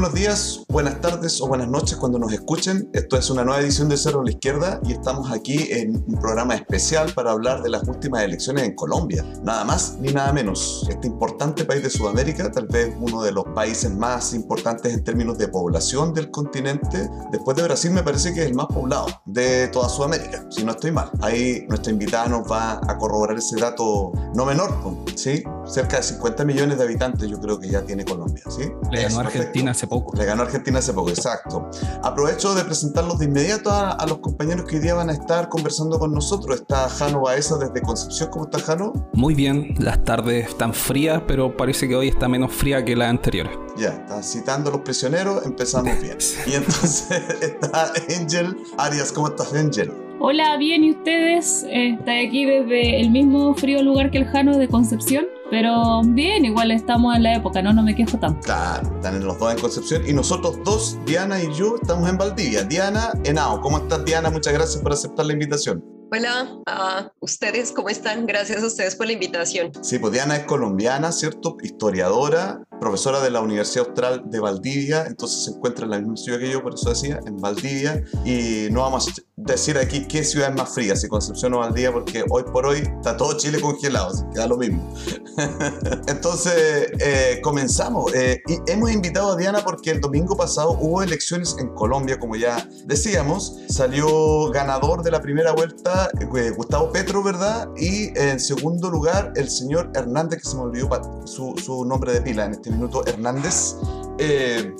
buenos días, buenas tardes o buenas noches cuando nos escuchen. Esto es una nueva edición de Cerro a la Izquierda y estamos aquí en un programa especial para hablar de las últimas elecciones en Colombia. Nada más ni nada menos. Este importante país de Sudamérica, tal vez uno de los países más importantes en términos de población del continente. Después de Brasil me parece que es el más poblado de toda Sudamérica, si no estoy mal. Ahí nuestra invitada nos va a corroborar ese dato no menor, ¿sí? Cerca de 50 millones de habitantes yo creo que ya tiene Colombia, ¿sí? Le ganó Argentina hace poco. Le ganó Argentina hace poco, exacto. Aprovecho de presentarlos de inmediato a, los compañeros que hoy día van a estar conversando con nosotros. Está Jano Baeza desde Concepción. ¿Cómo está Jano? Muy bien, las tardes están frías, pero parece que hoy está menos fría que la anterior. Ya, está citando a los prisioneros, empezamos bien. Y entonces está Angel Arias. ¿Cómo estás, Angel? Hola, bien, ¿y ustedes? Eh, está aquí desde el mismo frío lugar que el Jano de Concepción. Pero bien, igual estamos en la época, ¿no? No me quejo tanto. Claro, están los dos en Concepción y nosotros dos, Diana y yo, estamos en Valdivia. Diana, Enao, ¿cómo estás Diana? Muchas gracias por aceptar la invitación. Hola a ustedes, ¿cómo están? Gracias a ustedes por la invitación. Sí, pues Diana es colombiana, ¿cierto? Historiadora, profesora de la Universidad Austral de Valdivia, entonces se encuentra en la misma ciudad que yo, por eso decía, en Valdivia. Y no vamos a decir aquí qué ciudad es más fría, si Concepción o Valdivia, porque hoy por hoy está todo Chile congelado, así queda lo mismo. entonces, eh, comenzamos. Eh, y hemos invitado a Diana porque el domingo pasado hubo elecciones en Colombia, como ya decíamos. Salió ganador de la primera vuelta eh, Gustavo Petro, ¿verdad? Y en segundo lugar, el señor Hernández, que se me olvidó su, su nombre de pila en este minuto Hernández. Eh,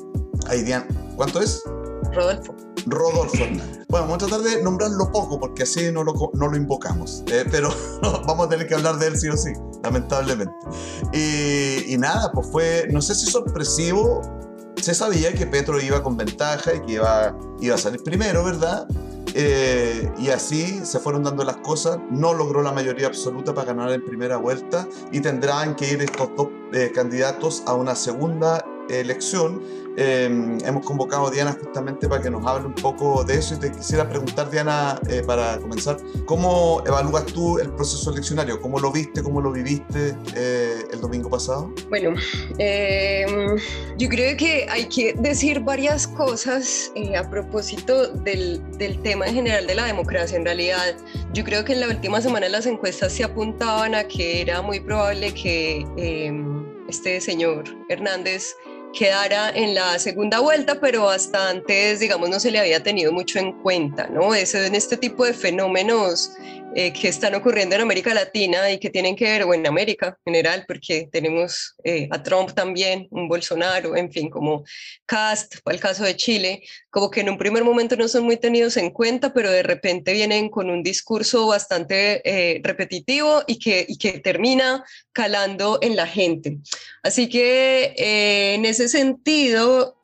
ahí, ¿cuánto es? Rodolfo. Rodolfo Hernández. Bueno, vamos a tratar de nombrarlo poco porque así no lo, no lo invocamos. Eh, pero vamos a tener que hablar de él sí o sí, lamentablemente. Y, y, nada, pues fue, no sé si sorpresivo. Se sabía que Petro iba con ventaja y que iba, iba a salir primero, ¿verdad? Eh, y así se fueron dando las cosas. No logró la mayoría absoluta para ganar en primera vuelta y tendrán que ir estos dos eh, candidatos a una segunda elección Em, hemos convocado a Diana justamente para que nos hable un poco de eso y te quisiera preguntar, Diana, eh, para comenzar, ¿cómo evalúas tú el proceso eleccionario? ¿Cómo lo viste, cómo lo viviste eh, el domingo pasado? Bueno, em, yo creo que hay que decir varias cosas eh, a propósito del, tema en general de la democracia. En realidad, yo creo que en la última semana las encuestas se apuntaban a que era muy probable que em, este señor Hernández quedara en la segunda vuelta, pero hasta antes, digamos, no se le había tenido mucho en cuenta, ¿no? Ese, en este tipo de fenómenos eh, que están ocurriendo en América Latina y que tienen que ver, o en América en general, porque tenemos eh, a Trump también, un Bolsonaro, en fin, como Cast, para el caso de Chile, como que en un primer momento no son muy tenidos en cuenta, pero de repente vienen con un discurso bastante eh, repetitivo y que, y que termina calando en la gente. Así que en ese sentido,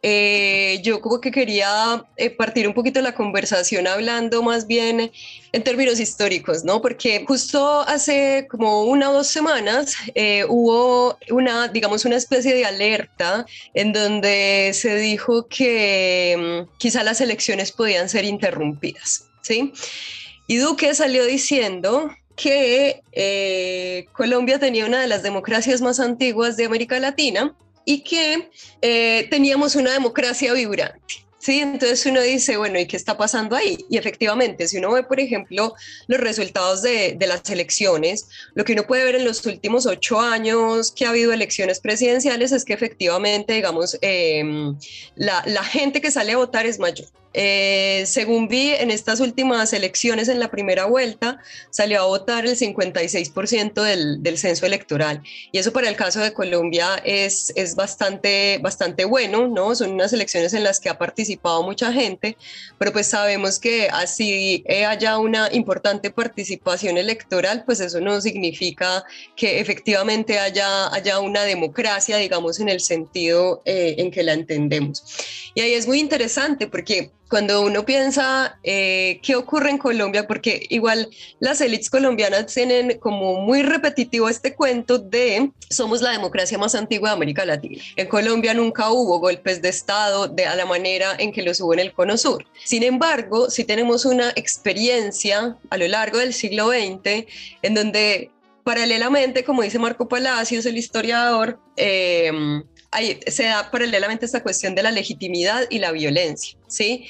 yo como que quería partir un poquito la conversación hablando más bien en términos históricos, ¿no? Porque justo hace como una o dos semanas eh, hubo una, digamos, una especie de alerta en donde se dijo que mm, quizá las elecciones podían ser interrumpidas, ¿sí? Y Duque salió diciendo que eh, Colombia tenía una de las democracias más antiguas de América Latina y que eh, teníamos una democracia vibrante. Sí, entonces uno dice, bueno, ¿y qué está pasando ahí? Y efectivamente, si uno ve, por ejemplo, los resultados de, de, las elecciones, lo que uno puede ver en los últimos ocho años que ha habido elecciones presidenciales es que efectivamente, digamos, em, la, la gente que sale a votar es mayor. Eh, según vi en estas últimas elecciones en la primera vuelta, salió a votar el 56% del, del, censo electoral. Y eso para el caso de Colombia es, es bastante, bastante bueno, ¿no? Son unas elecciones en las que ha participado mucha gente, pero pues sabemos que así haya una importante participación electoral, pues eso no significa que efectivamente haya, haya una democracia, digamos, en el sentido eh, en que la entendemos. Y ahí es muy interesante porque cuando uno piensa eh, qué ocurre en Colombia, porque igual las élites colombianas tienen como muy repetitivo este cuento de somos la democracia más antigua de América Latina. En Colombia nunca hubo golpes de Estado de a la manera en que los hubo en el Cono Sur. Sin embargo, sí tenemos una experiencia a lo largo del siglo XX en donde paralelamente, como dice Marco Palacios, el historiador, eh, ahí se da paralelamente esta cuestión de la legitimidad y la violencia, ¿sí?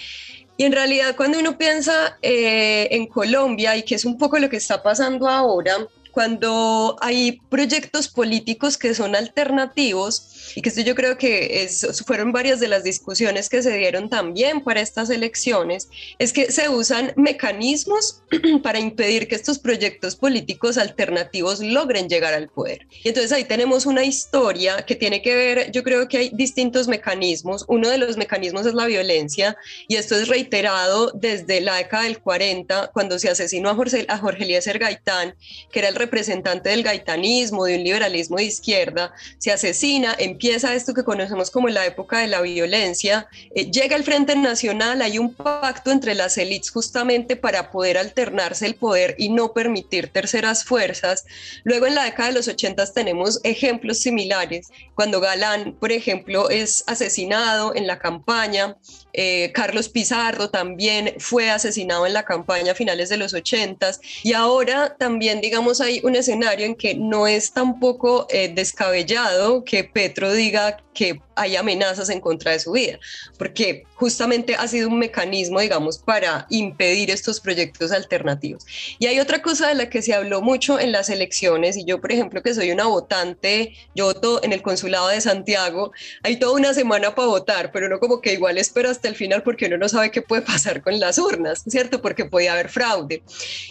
Y en realidad cuando uno piensa eh, en Colombia y que es un poco lo que está pasando ahora, cuando hay proyectos políticos que son alternativos, y que esto yo creo que es, fueron varias de las discusiones que se dieron también para estas elecciones, es que se usan mecanismos para impedir que estos proyectos políticos alternativos logren llegar al poder. Y entonces ahí tenemos una historia que tiene que ver, yo creo que hay distintos mecanismos. Uno de los mecanismos es la violencia, y esto es reiterado desde la década del 40, cuando se asesinó a Jorge, a Jorge Eliezer Gaitán, que era el representante del gaitanismo, de un liberalismo de izquierda, se asesina, empieza esto que conocemos como la época de la violencia, eh, llega el Frente Nacional, hay un pacto entre las élites justamente para poder alternarse el poder y no permitir terceras fuerzas. Luego en la década de los 80 tenemos ejemplos similares, cuando Galán, por ejemplo, es asesinado en la campaña, eh, Carlos Pizarro también fue asesinado en la campaña a finales de los 80 y ahora también, digamos, hay un escenario en que no es tampoco eh, descabellado que Petro diga que hay amenazas en contra de su vida, porque justamente ha sido un mecanismo, digamos, para impedir estos proyectos alternativos. Y hay otra cosa de la que se habló mucho en las elecciones, y yo, por ejemplo, que soy una votante, yo voto en el consulado de Santiago, hay toda una semana para votar, pero uno como que igual espera hasta el final porque uno no sabe qué puede pasar con las urnas, ¿cierto? Porque puede haber fraude.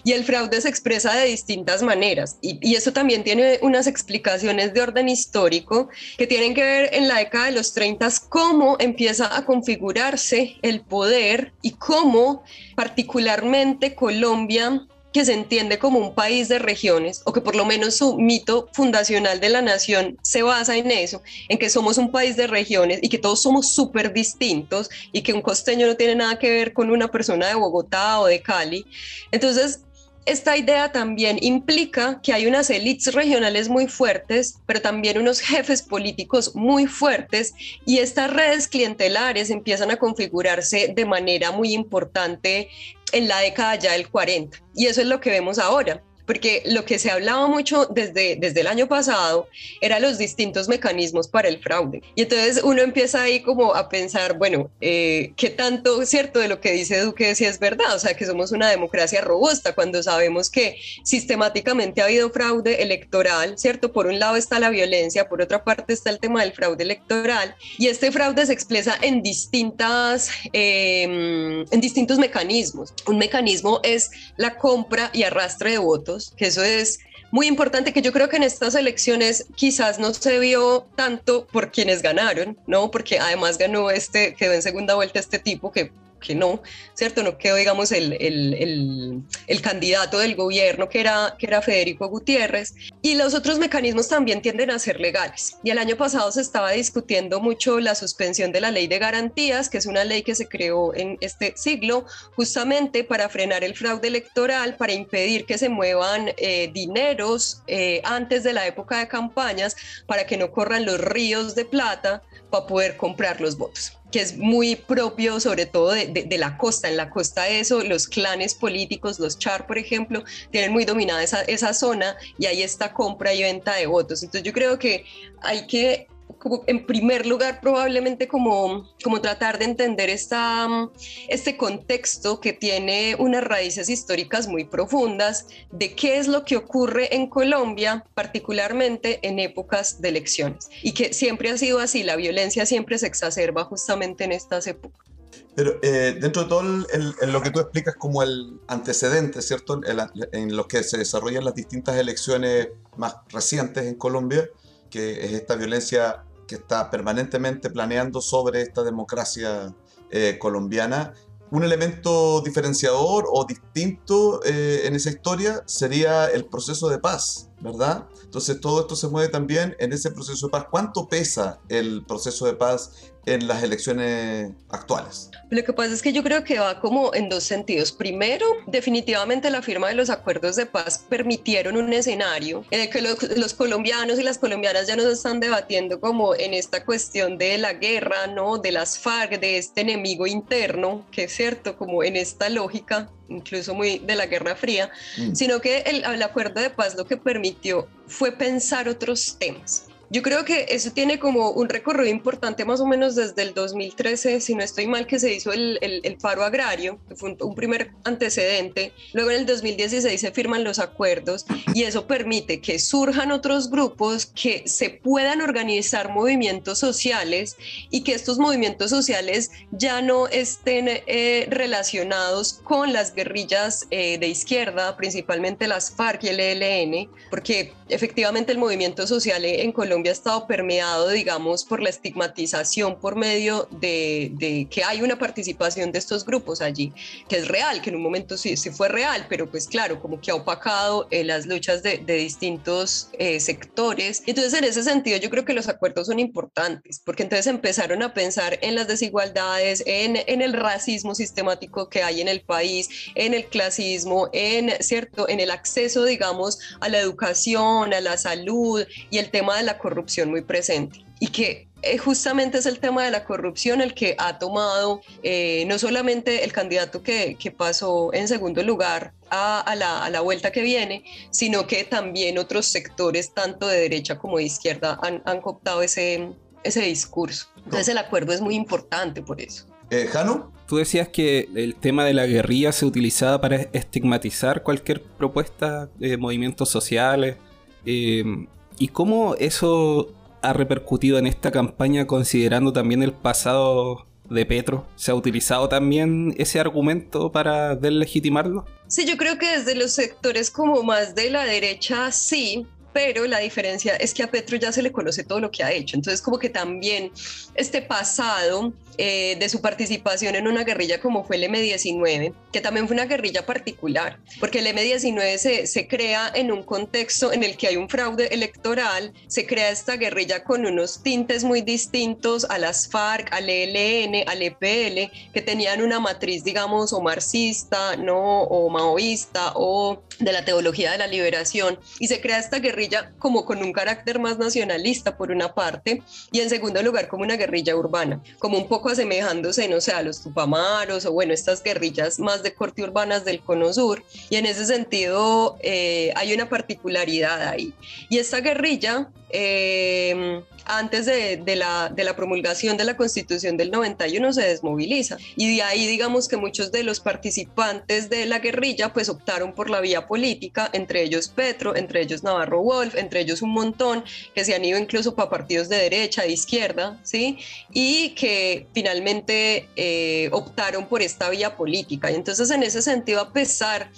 Y el fraude se expresa de distintas maneras, y, y eso también tiene unas explicaciones de orden histórico que tienen que ver en la década de los 30 cómo empieza a configurarse el poder y cómo particularmente Colombia que se entiende como un país de regiones, o que por lo menos su mito fundacional de la nación se basa en eso, en que somos un país de regiones y que todos somos súper distintos y que un costeño no tiene nada que ver con una persona de Bogotá o de Cali. Entonces, esta idea también implica que hay unas élites regionales muy fuertes, pero también unos jefes políticos muy fuertes y estas redes clientelares empiezan a configurarse de manera muy importante en la década ya del 40. Y eso es lo que vemos ahora porque lo que se hablaba mucho desde, desde el año pasado eran los distintos mecanismos para el fraude. Y entonces uno empieza ahí como a pensar, bueno, eh, ¿qué tanto, cierto, de lo que dice Duque si es verdad? O sea, que somos una democracia robusta cuando sabemos que sistemáticamente ha habido fraude electoral, ¿cierto? Por un lado está la violencia, por otra parte está el tema del fraude electoral y este fraude se expresa en distintas, em, en distintos mecanismos. Un mecanismo es la compra y arrastre de votos que eso es muy importante que yo creo que en estas elecciones quizás no se vio tanto por quienes ganaron, ¿no? Porque además ganó este, quedó en segunda vuelta este tipo que que no, ¿cierto? No quedó, digamos, el, el, el, candidato del gobierno, que era, que era Federico Gutiérrez. Y los otros mecanismos también tienden a ser legales. Y el año pasado se estaba discutiendo mucho la suspensión de la ley de garantías, que es una ley que se creó en este siglo justamente para frenar el fraude electoral, para impedir que se muevan eh, dineros eh, antes de la época de campañas, para que no corran los ríos de plata para poder comprar los votos que es muy propio sobre todo de, la costa. En la costa eso, los clanes políticos, los char, por ejemplo, tienen muy dominada esa, esa zona y hay esta compra y venta de votos. Entonces yo creo que hay que en primer lugar probablemente como, como tratar de entender esta, este contexto que tiene unas raíces históricas muy profundas de qué es lo que ocurre en Colombia, particularmente en épocas de elecciones, y que siempre ha sido así, la violencia siempre se exacerba justamente en estas épocas. Pero eh, dentro de todo lo que tú explicas como el antecedente, ¿cierto? en lo que se desarrollan las distintas elecciones más recientes en Colombia, que es esta violencia que está permanentemente planeando sobre esta democracia eh, colombiana. Un elemento diferenciador o distinto eh, en esa historia sería el proceso de paz, ¿verdad? Entonces todo esto se mueve también en ese proceso de paz. ¿Cuánto pesa el proceso de paz en las elecciones actuales? Lo que pasa es que yo creo que va como en dos sentidos. Primero, definitivamente la firma de los acuerdos de paz permitieron un escenario en el que los, colombianos y las colombianas ya no se están debatiendo como en esta cuestión de la guerra, ¿no? De las FARC, de este enemigo interno, que es cierto, como en esta lógica incluso muy de la Guerra Fría, mm. sino que el, el acuerdo de paz lo que permitió fue pensar otros temas Yo creo que eso tiene como un recorrido importante más o menos desde el 2013, si no estoy mal, que se hizo el, el, paro agrario, que fue un, primer antecedente. Luego en el 2016 se firman los acuerdos y eso permite que surjan otros grupos, que se puedan organizar movimientos sociales y que estos movimientos sociales ya no estén eh, relacionados con las guerrillas eh, de izquierda, principalmente las FARC y el ELN, porque efectivamente el movimiento social en Colombia ha estado permeado, digamos, por la estigmatización por medio de, que hay una participación de estos grupos allí, que es real, que en un momento sí, sí fue real, pero pues claro, como que ha opacado eh, las luchas de, distintos eh, sectores. Entonces, en ese sentido, yo creo que los acuerdos son importantes, porque entonces empezaron a pensar en las desigualdades, en, en el racismo sistemático que hay en el país, en el clasismo, en, ¿cierto? en el acceso, digamos, a la educación, a la salud y el tema de la corrupción muy presente. Y que eh, justamente es el tema de la corrupción el que ha tomado eh, no solamente el candidato que, que pasó en segundo lugar a, a, la, a, la, vuelta que viene, sino que también otros sectores, tanto de derecha como de izquierda, han, han cooptado ese, ese discurso. Entonces el acuerdo es muy importante por eso. Eh, Jano. Tú decías que el tema de la guerrilla se utilizaba para estigmatizar cualquier propuesta de movimientos sociales. Eh, ¿Y cómo eso ha repercutido en esta campaña considerando también el pasado de Petro? ¿Se ha utilizado también ese argumento para deslegitimarlo? Sí, yo creo que desde los sectores como más de la derecha sí, pero la diferencia es que a Petro ya se le conoce todo lo que ha hecho. Entonces, como que también este pasado eh, de su participación en una guerrilla como fue el M19, que también fue una guerrilla particular, porque el M19 se, se, crea en un contexto en el que hay un fraude electoral, se crea esta guerrilla con unos tintes muy distintos a las FARC, al ELN, al EPL, que tenían una matriz, digamos, o marxista, ¿no? o maoísta, o de la teología de la liberación, y se crea esta guerrilla como con un carácter más nacionalista por una parte, y en segundo lugar como una guerrilla urbana, como un poco asemejándose, no sé, a los tupamaros o bueno, estas guerrillas más de corte urbanas del cono sur. Y en ese sentido eh, hay una particularidad ahí. Y esta guerrilla eh, antes de, la, promulgación de la Constitución del 91 se desmoviliza. Y de ahí digamos que muchos de los participantes de la guerrilla pues optaron por la vía política, entre ellos Petro, entre ellos Navarro Wolf, entre ellos un montón que se han ido incluso para partidos de derecha, de izquierda, ¿sí? Y que finalmente eh, optaron por esta vía política. Y entonces en ese sentido, a pesar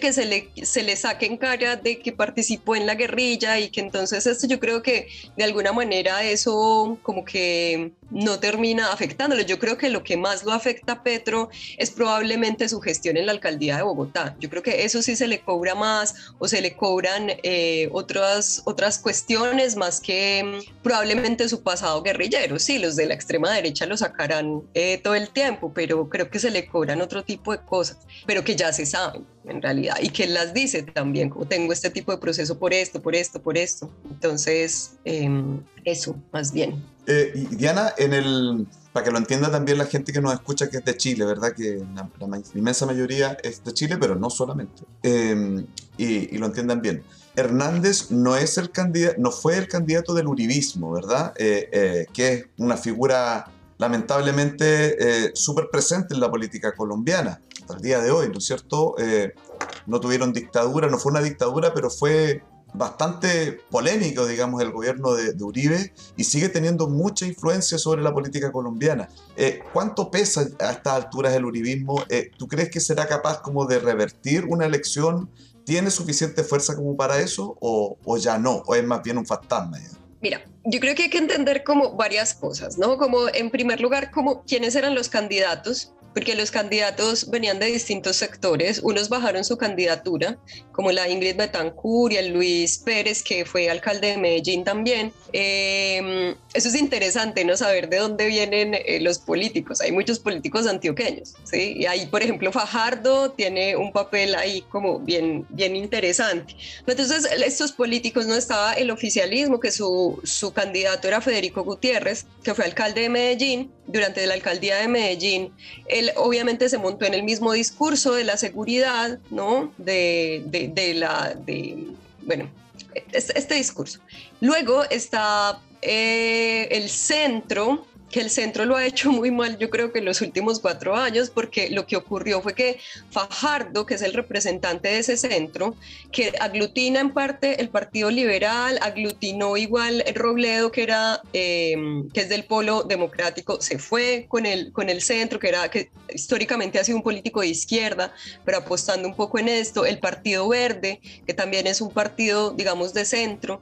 que se le, se le saque en cara de que participó en la guerrilla y que entonces esto yo creo que de alguna manera eso como que no termina afectándolo. Yo creo que lo que más lo afecta a Petro es probablemente su gestión en la alcaldía de Bogotá. Yo creo que eso sí se le cobra más o se le cobran eh, otras, otras cuestiones más que mm, probablemente su pasado guerrillero. Sí, los de la extrema derecha lo sacarán eh, todo el tiempo, pero creo que se le cobran otro tipo de cosas, pero que ya se saben en realidad y que las dice también, como tengo este tipo de proceso por esto, por esto, por esto. Entonces, em, eso, más bien. Eh, Diana, en el, para que lo entienda también la gente que nos escucha que es de Chile, ¿verdad? Que la, inmensa mayoría es de Chile, pero no solamente. Em, y, lo entiendan bien. Hernández no, es el no fue el candidato del uribismo, ¿verdad? Eh, eh, que es una figura lamentablemente súper presente en la política colombiana hasta el día de hoy, ¿no es cierto? no tuvieron dictadura, no fue una dictadura, pero fue bastante polémico, digamos, el gobierno de, Uribe y sigue teniendo mucha influencia sobre la política colombiana. Eh, ¿Cuánto pesa a estas alturas el uribismo? Eh, ¿Tú crees que será capaz como de revertir una elección? ¿Tiene suficiente fuerza como para eso o, ya no? ¿O es más bien un fantasma? Mira, yo creo que hay que entender como varias cosas, ¿no? Como en primer lugar, como quiénes eran los candidatos porque los candidatos venían de distintos sectores. Unos bajaron su candidatura, como la Ingrid Betancourt y el Luis Pérez, que fue alcalde de Medellín también. Em, eso es interesante, ¿no? Saber de dónde vienen eh, los políticos. Hay muchos políticos antioqueños, ¿sí? Y ahí, por ejemplo, Fajardo tiene un papel ahí como bien, bien interesante. Entonces, estos políticos no estaba el oficialismo, que su, su candidato era Federico Gutiérrez, que fue alcalde de Medellín. Durante la alcaldía de Medellín, obviamente se montó en el mismo discurso de la seguridad, ¿no? De, de, la, de, bueno, este, este discurso. Luego está eh, el centro, que el centro lo ha hecho muy mal, yo creo que en los últimos cuatro años, porque lo que ocurrió fue que Fajardo, que es el representante de ese centro, que aglutina en parte el Partido Liberal, aglutinó igual Robledo, que, era, em, que es del Polo Democrático, se fue con el, con el centro, que, era, que históricamente ha sido un político de izquierda, pero apostando un poco en esto, el Partido Verde, que también es un partido, digamos, de centro.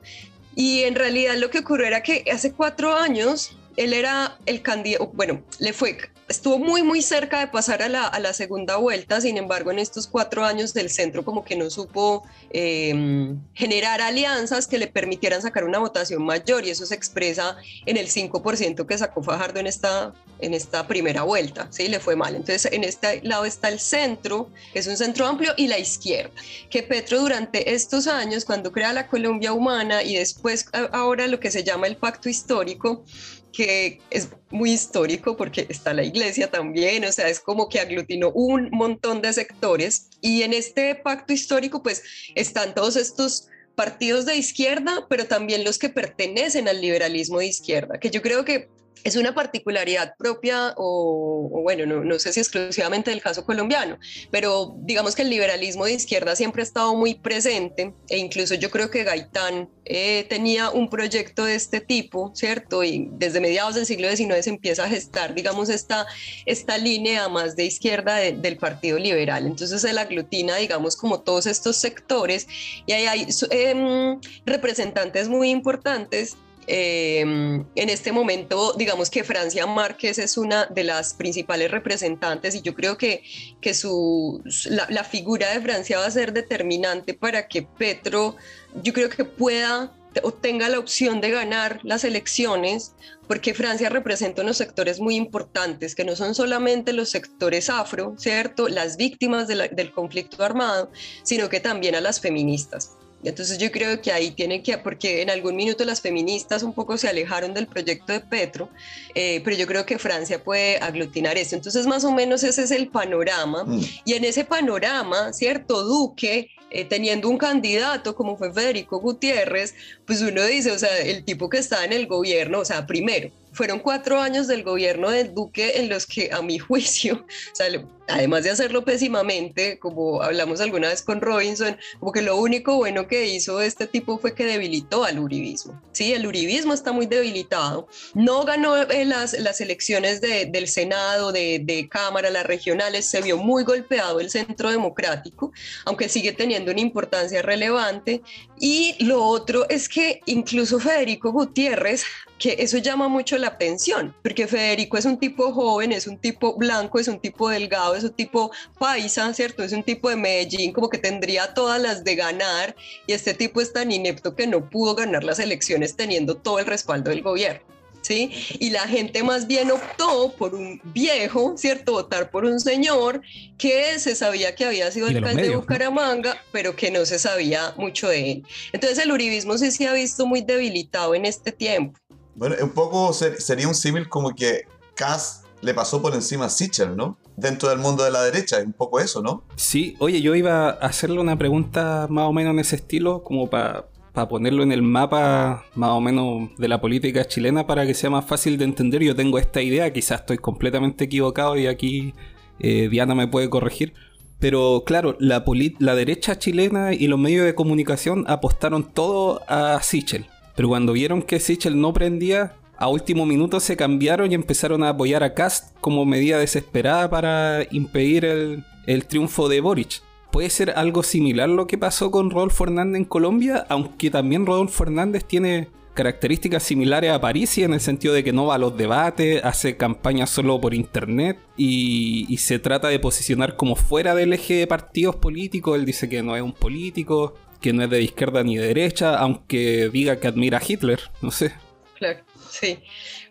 Y en realidad lo que ocurrió era que hace cuatro años él era el candidato, bueno, le fue, estuvo muy, muy cerca de pasar a la, segunda vuelta, sin embargo, en estos cuatro años del centro como que no supo em, generar alianzas que le permitieran sacar una votación mayor y eso se expresa en el 5% que sacó Fajardo en esta, en esta primera vuelta, ¿sí? Le fue mal. Entonces, en este lado está el centro, que es un centro amplio, y la izquierda, que Petro durante estos años, cuando crea la Colombia Humana y después ahora lo que se llama el pacto histórico, que es muy histórico porque está la iglesia también, o sea, es como que aglutinó un montón de sectores y en este pacto histórico pues están todos estos partidos de izquierda, pero también los que pertenecen al liberalismo de izquierda, que yo creo que es una particularidad propia o, bueno, no, no, sé si exclusivamente del caso colombiano, pero digamos que el liberalismo de izquierda siempre ha estado muy presente e incluso yo creo que Gaitán eh, tenía un proyecto de este tipo, ¿cierto? Y desde mediados del siglo XIX empieza a gestar, digamos, esta, esta línea más de izquierda del Partido Liberal. Entonces él aglutina, digamos, como todos estos sectores y ahí hay em, representantes muy importantes Em, en este momento, digamos que Francia Márquez es una de las principales representantes y yo creo que, que su, la, figura de Francia va a ser determinante para que Petro, yo creo que pueda o tenga la opción de ganar las elecciones, porque Francia representa unos sectores muy importantes, que no son solamente los sectores afro, ¿cierto? Las víctimas del conflicto armado, sino que también a las feministas. Entonces yo creo que ahí tiene que, porque en algún minuto las feministas un poco se alejaron del proyecto de Petro, eh, pero yo creo que Francia puede aglutinar esto. Entonces más o menos ese es el panorama. Mm. Y en ese panorama, ¿cierto? Duque, eh, teniendo un candidato como fue Federico Gutiérrez, pues uno dice, o sea, el tipo que está en el gobierno, o sea, primero, fueron cuatro años del gobierno del Duque en los que, a mi juicio, o además de hacerlo pésimamente, como hablamos alguna vez con Robinson, como que lo único bueno que hizo este tipo fue que debilitó al uribismo. Sí, el uribismo está muy debilitado. No ganó eh, las, las elecciones del Senado, de, de Cámara, las regionales, se vio muy golpeado el centro democrático, aunque sigue teniendo una importancia relevante. Y lo otro es que incluso Federico Gutiérrez que eso llama mucho la atención, porque Federico es un tipo joven, es un tipo blanco, es un tipo delgado, es un tipo paisa, ¿cierto? Es un tipo de Medellín, como que tendría todas las de ganar, y este tipo es tan inepto que no pudo ganar las elecciones teniendo todo el respaldo del gobierno. ¿Sí? Y la gente más bien optó por un viejo, ¿cierto? Votar por un señor que se sabía que había sido alcalde de Bucaramanga, pero que no se sabía mucho de él. Entonces el uribismo sí se ha visto muy debilitado en este tiempo. Bueno, un poco sería un símil como que Cass le pasó por encima a Sichel, ¿no? Dentro del mundo de la derecha, un poco eso, ¿no? Sí, oye, yo iba a hacerle una pregunta más o menos en ese estilo, como para ponerlo en el mapa más o menos de la política chilena para que sea más fácil de entender. Yo tengo esta idea, quizás estoy completamente equivocado y aquí eh, Diana me puede corregir. Pero claro, la, la derecha chilena y los medios de comunicación apostaron todo a Sichel. Pero cuando vieron que Sichel no prendía, a último minuto se cambiaron y empezaron a apoyar a Cast como medida desesperada para impedir el, triunfo de Boric. ¿Puede ser algo similar lo que pasó con Rodolfo Hernández en Colombia? Aunque también Rodolfo Hernández tiene características similares a París en el sentido de que no va a los debates, hace campaña solo por internet y, y, se trata de posicionar como fuera del eje de partidos políticos. Él dice que no es un político, que no es de izquierda ni de derecha, aunque diga que admira a Hitler, no sé. Claro, sí.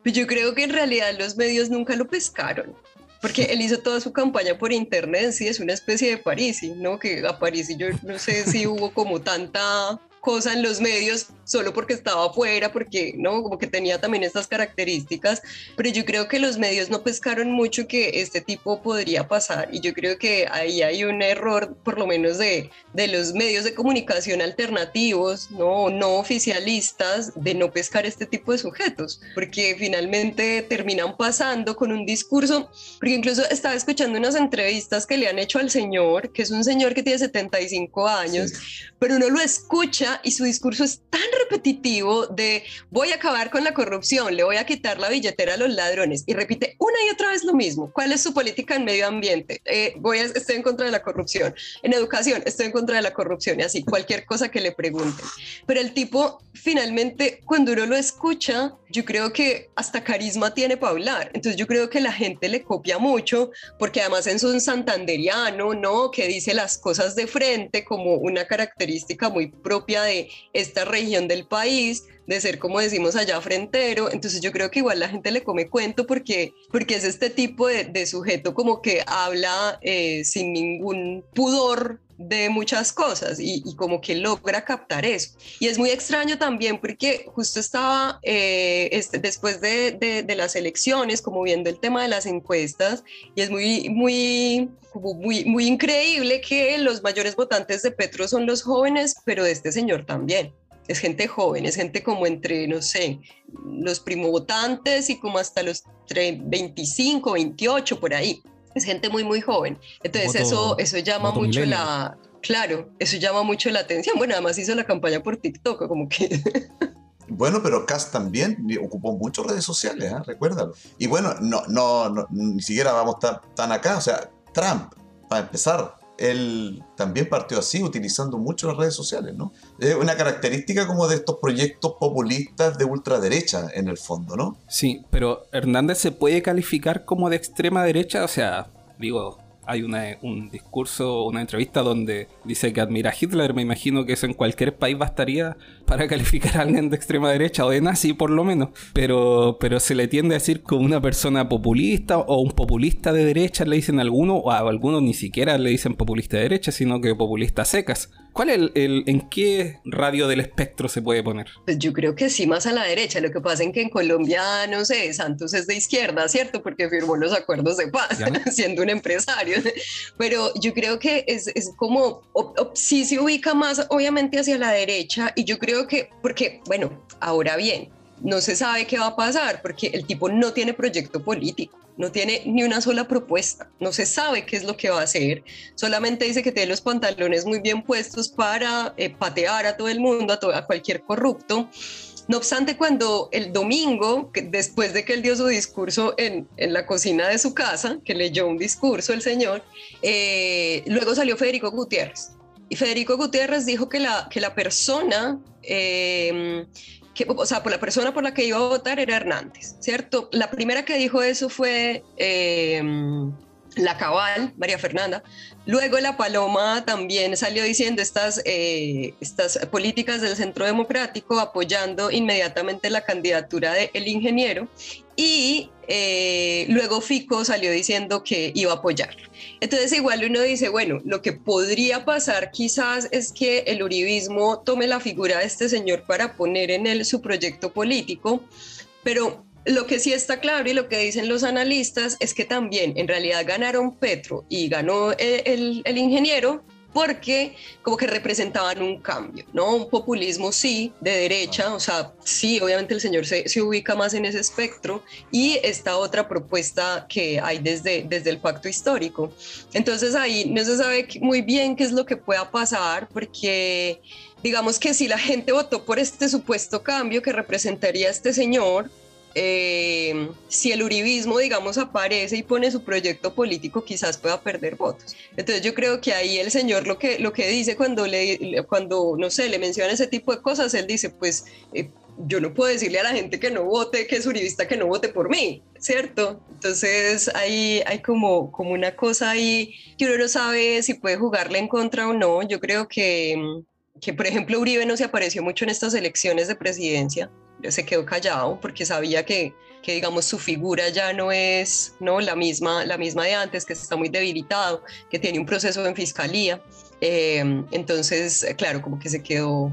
Pues yo creo que en realidad los medios nunca lo pescaron, porque él hizo toda su campaña por internet, sí, es una especie de París, ¿no? Que a París yo no sé si hubo como tanta cosa en los medios solo porque estaba afuera, porque no, como que tenía también estas características, pero yo creo que los medios no pescaron mucho que este tipo podría pasar. Y yo creo que ahí hay un error por lo menos de, de los medios de comunicación alternativos, no, no oficialistas, de no pescar este tipo de sujetos, porque finalmente terminan pasando con un discurso, porque incluso estaba escuchando unas entrevistas que le han hecho al señor, que es un señor que tiene 75 años, pero uno lo escucha y su discurso es tan repetitivo de voy a acabar con la corrupción, le voy a quitar la billetera a los ladrones y repite una y otra vez lo mismo. ¿Cuál es su política en medio ambiente? Eh, voy a, estoy en contra de la corrupción. En educación, estoy en contra de la corrupción y así, cualquier cosa que le pregunten. Pero el tipo, finalmente, cuando uno lo escucha, yo creo que hasta carisma tiene para hablar. Entonces yo creo que la gente le copia mucho porque además es un santanderiano, ¿no? Que dice las cosas de frente como una característica muy propia de esta región del país, de ser como decimos allá frentero, entonces yo creo que igual la gente le come cuento porque, porque es este tipo de, sujeto como que habla eh, sin ningún pudor de muchas cosas y, como que logra captar eso. Y es muy extraño también porque justo estaba eh, este, después de, de, las elecciones, como viendo el tema de las encuestas, y es muy, muy, muy, muy increíble que los mayores votantes de Petro son los jóvenes, pero de este señor también es gente joven, es gente como entre, no sé, los primovotantes y como hasta los 25, 28 por ahí. Es gente muy, muy joven. Entonces eso, eso llama mucho la... Claro, eso llama mucho la atención. Bueno, además hizo la campaña por TikTok, como que... Bueno, pero Cass también ocupó muchas redes sociales, ¿eh? recuérdalo. Y bueno, no, no, no, ni siquiera vamos tan, tan acá. O sea, Trump, para empezar, él también partió así, utilizando mucho las redes sociales, ¿no? Es una característica como de estos proyectos populistas de ultraderecha, en el fondo, ¿no? Sí, pero Hernández se puede calificar como de extrema derecha, o sea, digo, hay un discurso, una entrevista donde dice que admira a Hitler. Me imagino que eso en cualquier país bastaría para calificar a alguien de extrema derecha o de nazi, por lo menos. Pero, pero se le tiende a decir como una persona populista o un populista de derecha, le dicen algunos, o a algunos ni siquiera le dicen populista de derecha, sino que populista secas. ¿Cuál es el, en qué radio del espectro se puede poner? Pues yo creo que sí, más a la derecha. Lo que pasa es que en Colombia, no sé, Santos es de izquierda, ¿cierto? Porque firmó los acuerdos de paz, siendo un empresario. Pero yo creo que es, es como, sí se ubica más, obviamente, hacia la derecha. Y yo creo que, porque, bueno, ahora bien, no se sabe qué va a pasar, porque el tipo no tiene proyecto político no tiene ni una sola propuesta, no se sabe qué es lo que va a hacer, solamente dice que tiene los pantalones muy bien puestos para eh, patear a todo el mundo, a, a cualquier corrupto. No obstante, cuando el domingo, después de que él dio su discurso en, en, la cocina de su casa, que leyó un discurso el señor, eh, luego salió Federico Gutiérrez. Y Federico Gutiérrez dijo que la, que la persona eh, o sea, por la persona por la que iba a votar era Hernández, ¿cierto? La primera que dijo eso fue eh, la Cabal, María Fernanda. Luego la Paloma también salió diciendo estas, eh, estas políticas del Centro Democrático apoyando inmediatamente la candidatura del el ingeniero y eh, luego Fico salió diciendo que iba a apoyar. Entonces igual uno dice, bueno, lo que podría pasar quizás es que el uribismo tome la figura de este señor para poner en él su proyecto político, pero lo que sí está claro y lo que dicen los analistas es que también en realidad ganaron Petro y ganó el, ingeniero porque como que representaban un cambio, ¿no? Un populismo sí, de derecha, o sea, sí, obviamente el señor se, se, ubica más en ese espectro y esta otra propuesta que hay desde, desde el pacto histórico. Entonces ahí no se sabe muy bien qué es lo que pueda pasar porque digamos que si la gente votó por este supuesto cambio que representaría este señor, eh, si el uribismo, digamos, aparece y pone su proyecto político, quizás pueda perder votos. Entonces yo creo que ahí el señor lo que, lo que dice cuando, le, cuando, no sé, le menciona ese tipo de cosas, él dice, pues eh, yo no puedo decirle a la gente que no vote, que es uribista, que no vote por mí, ¿cierto? Entonces ahí hay como, como una cosa ahí que uno no sabe si puede jugarle en contra o no. Yo creo que, que, por ejemplo, Uribe no se apareció mucho en estas elecciones de presidencia se quedó callado porque sabía que, que, digamos su figura ya no es no la misma la misma de antes que está muy debilitado que tiene un proceso en fiscalía eh, entonces claro como que se quedó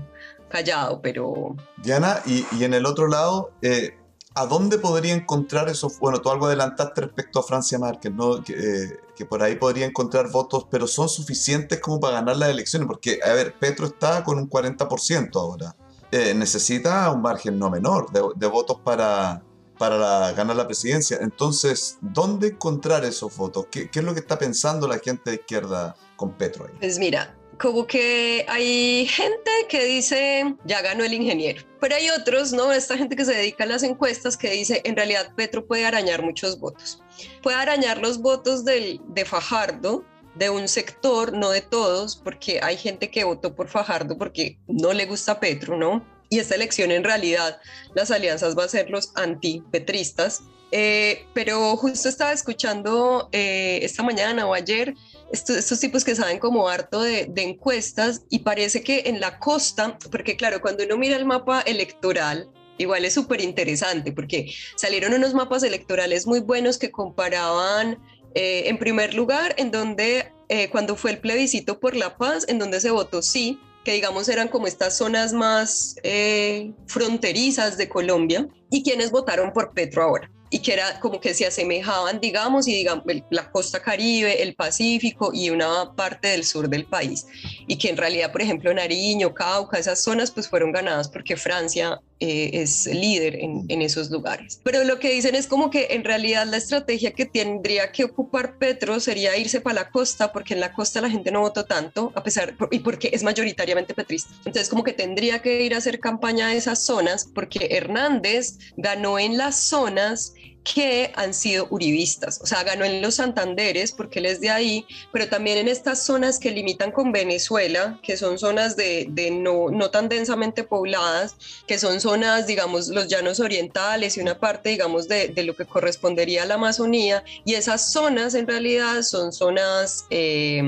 callado, pero... Diana, y, y en el otro lado, eh, ¿a dónde podría encontrar esos, bueno, tú algo adelantaste respecto a Francia Márquez, ¿no? Que, eh, que, por ahí podría encontrar votos, pero son suficientes como para ganar las elecciones, porque, a ver, Petro está con un 40% ahora. Eh, necesita un margen no menor de, votos para, para ganar la presidencia. Entonces, ¿dónde encontrar esos votos? ¿Qué, ¿Qué, es lo que está pensando la gente de izquierda con Petro ahí? Pues mira, como que hay gente que dice, ya ganó el ingeniero, pero hay otros, ¿no? Esta gente que se dedica a las encuestas que dice, en realidad Petro puede arañar muchos votos. Puede arañar los votos del, de Fajardo, de un sector, no de todos, porque hay gente que votó por Fajardo porque no le gusta Petro, ¿no? Y esta elección en realidad las alianzas va a ser los antipetristas. Eh, pero justo estaba escuchando eh, esta mañana o ayer estos, estos, tipos que saben como harto de, de, encuestas y parece que en la costa, porque claro, cuando uno mira el mapa electoral, igual es súper interesante porque salieron unos mapas electorales muy buenos que comparaban eh, en primer lugar en donde eh, cuando fue el plebiscito por la paz, en donde se votó sí, que digamos eran como estas zonas más eh, fronterizas de Colombia, y quienes votaron por Petro ahora y que era como que se asemejaban, digamos, y digamos, la costa caribe, el Pacífico y una parte del sur del país. Y que en realidad, por ejemplo, Nariño, Cauca, esas zonas, pues fueron ganadas porque Francia eh, es líder en, en, esos lugares. Pero lo que dicen es como que en realidad la estrategia que tendría que ocupar Petro sería irse para la costa, porque en la costa la gente no votó tanto, a pesar, y porque es mayoritariamente petrista. Entonces, como que tendría que ir a hacer campaña a esas zonas, porque Hernández ganó en las zonas que han sido uribistas, o sea, ganó en los Santanderes porque él es de ahí, pero también en estas zonas que limitan con Venezuela, que son zonas de, de no, no, tan densamente pobladas, que son zonas, digamos, los llanos orientales y una parte, digamos, de, de lo que correspondería a la Amazonía, y esas zonas en realidad son zonas, eh,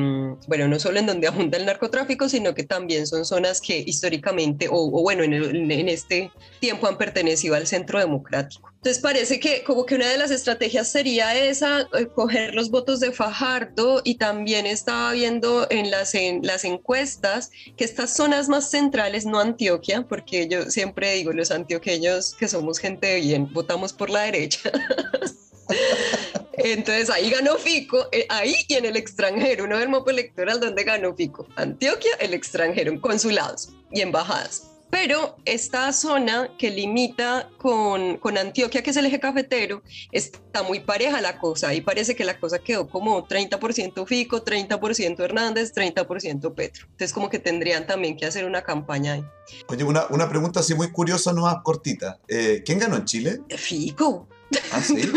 bueno, no solo en donde abunda el narcotráfico, sino que también son zonas que históricamente, o, o bueno, en, el, en este tiempo han pertenecido al centro democrático. Entonces parece que como que una de las estrategias sería esa, eh, coger los votos de Fajardo y también estaba viendo en las, en las encuestas que estas zonas más centrales, no Antioquia, porque yo siempre digo, los antioqueños que somos gente bien, votamos por la derecha. Entonces ahí ganó Fico, eh, ahí y en el extranjero, uno del mapa electoral donde ganó Fico. Antioquia, el extranjero, en consulados y embajadas. Pero esta zona que limita con, con, Antioquia, que es el eje cafetero, está muy pareja la cosa y parece que la cosa quedó como 30% Fico, 30% Hernández, 30% Petro. Entonces como que tendrían también que hacer una campaña ahí. Oye, una, una pregunta así muy curiosa, no más cortita. Eh, ¿Quién ganó en Chile? Fico. Ah, sí.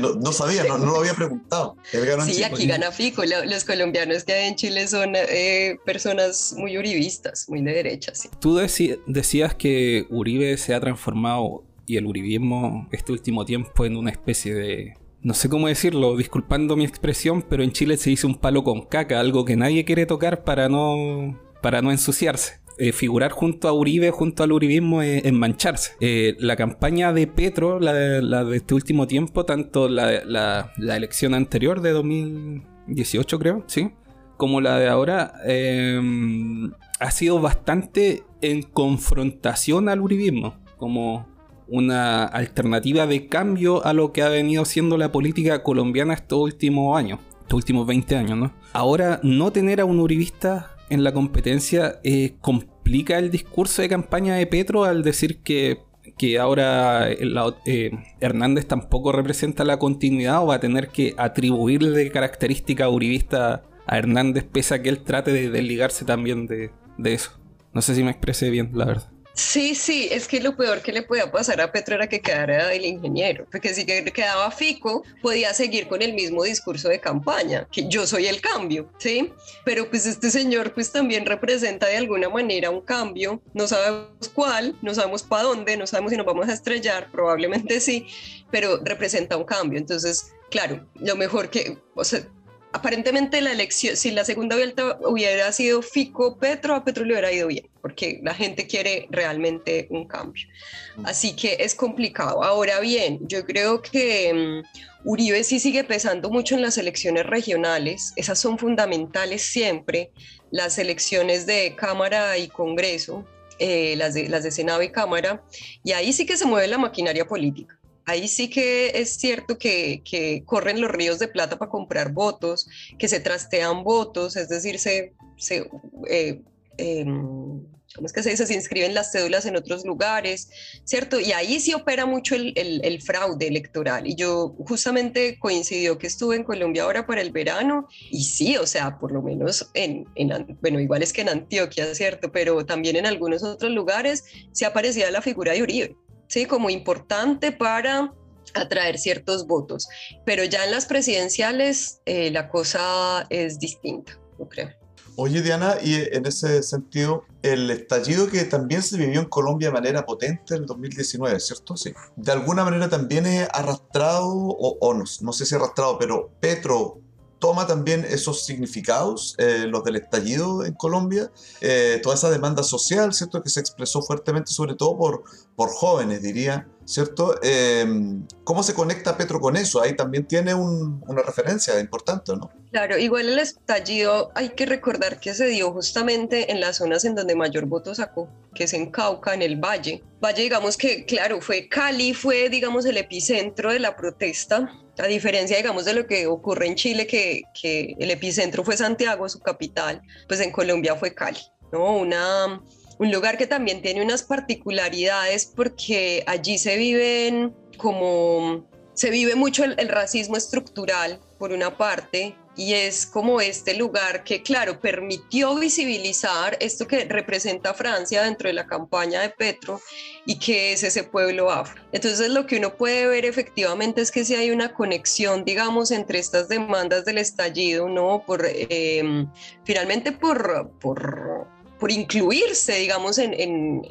No, no, sabía, no, no, lo había preguntado. sí, aquí gana Fico. Los colombianos que hay en Chile son eh, personas muy uribistas, muy de derecha. Sí. Tú decías que Uribe se ha transformado y el uribismo este último tiempo en una especie de. No sé cómo decirlo, disculpando mi expresión, pero en Chile se hizo un palo con caca, algo que nadie quiere tocar para no, para no ensuciarse eh, figurar junto a Uribe, junto al uribismo, es, es mancharse. Eh, la campaña de Petro, la de, este último tiempo, tanto la, elección anterior de 2018, creo, ¿sí? Como la de ahora, eh, ha sido bastante en confrontación al uribismo, como una alternativa de cambio a lo que ha venido siendo la política colombiana estos últimos años, estos últimos 20 años, ¿no? Ahora, no tener a un uribista en la competencia eh, complica el discurso de campaña de Petro al decir que, que ahora la, eh, Hernández tampoco representa la continuidad o va a tener que atribuirle característica uribista a Hernández pese a que él trate de desligarse también de, de eso. No sé si me expresé bien, la verdad. Sí, sí, es que lo peor que le podía pasar a Petro era que quedara el ingeniero, porque si quedaba Fico, podía seguir con el mismo discurso de campaña, que yo soy el cambio, ¿sí? Pero pues este señor pues también representa de alguna manera un cambio, no sabemos cuál, no sabemos para dónde, no sabemos si nos vamos a estrellar, probablemente sí, pero representa un cambio, entonces, claro, lo mejor que, o sea, aparentemente la elección, si la segunda vuelta hubiera sido Fico Petro, a Petro le hubiera ido bien, porque la gente quiere realmente un cambio. Así que es complicado. Ahora bien, yo creo que um, Uribe sí sigue pesando mucho en las elecciones regionales, esas son fundamentales siempre, las elecciones de Cámara y Congreso. eh, las, de, las de Senado y Cámara, y ahí sí que se mueve la maquinaria política. Ahí sí que es cierto que, que corren los ríos de plata para comprar votos, que se trastean votos, es decir, se, se eh, em, ¿cómo es que se dice? Se inscriben las cédulas en otros lugares, ¿cierto? Y ahí sí opera mucho el, el, fraude electoral. Y yo justamente coincidió que estuve en Colombia ahora para el verano y sí, o sea, por lo menos en, en, bueno, igual es que en Antioquia, ¿cierto? Pero también en algunos otros lugares se aparecía la figura de Uribe, ¿sí? Como importante para atraer ciertos votos. Pero ya en las presidenciales eh, la cosa es distinta, yo creo. Oye, Diana, y en ese sentido, el estallido que también se vivió en Colombia de manera potente en el 2019, ¿cierto? Sí. De alguna manera también es arrastrado, o, no, no sé si arrastrado, pero Petro toma también esos significados, eh, los del estallido en Colombia, eh, toda esa demanda social, ¿cierto? Que se expresó fuertemente, sobre todo por, por jóvenes, diría, ¿cierto? Em, ¿Cómo se conecta Petro con eso? Ahí también tiene una referencia importante, ¿no? Claro, igual el estallido hay que recordar que se dio justamente en las zonas en donde mayor voto sacó, que es en Cauca, en el Valle. Valle, digamos que, claro, fue Cali, fue, digamos, el epicentro de la protesta, a diferencia, digamos, de lo que ocurre en Chile, que, que el epicentro fue Santiago, su capital, pues en Colombia fue Cali, ¿no? Una, un lugar que también tiene unas particularidades porque allí se viven como, se vive mucho el, el racismo estructural, por una parte, y es como este lugar que, claro, permitió visibilizar esto que representa Francia dentro de la campaña de Petro y que es ese pueblo afro. Entonces lo que uno puede ver efectivamente es que si hay una conexión, digamos, entre estas demandas del estallido, ¿no? Por, em, finalmente por, por por incluirse, digamos, en, en,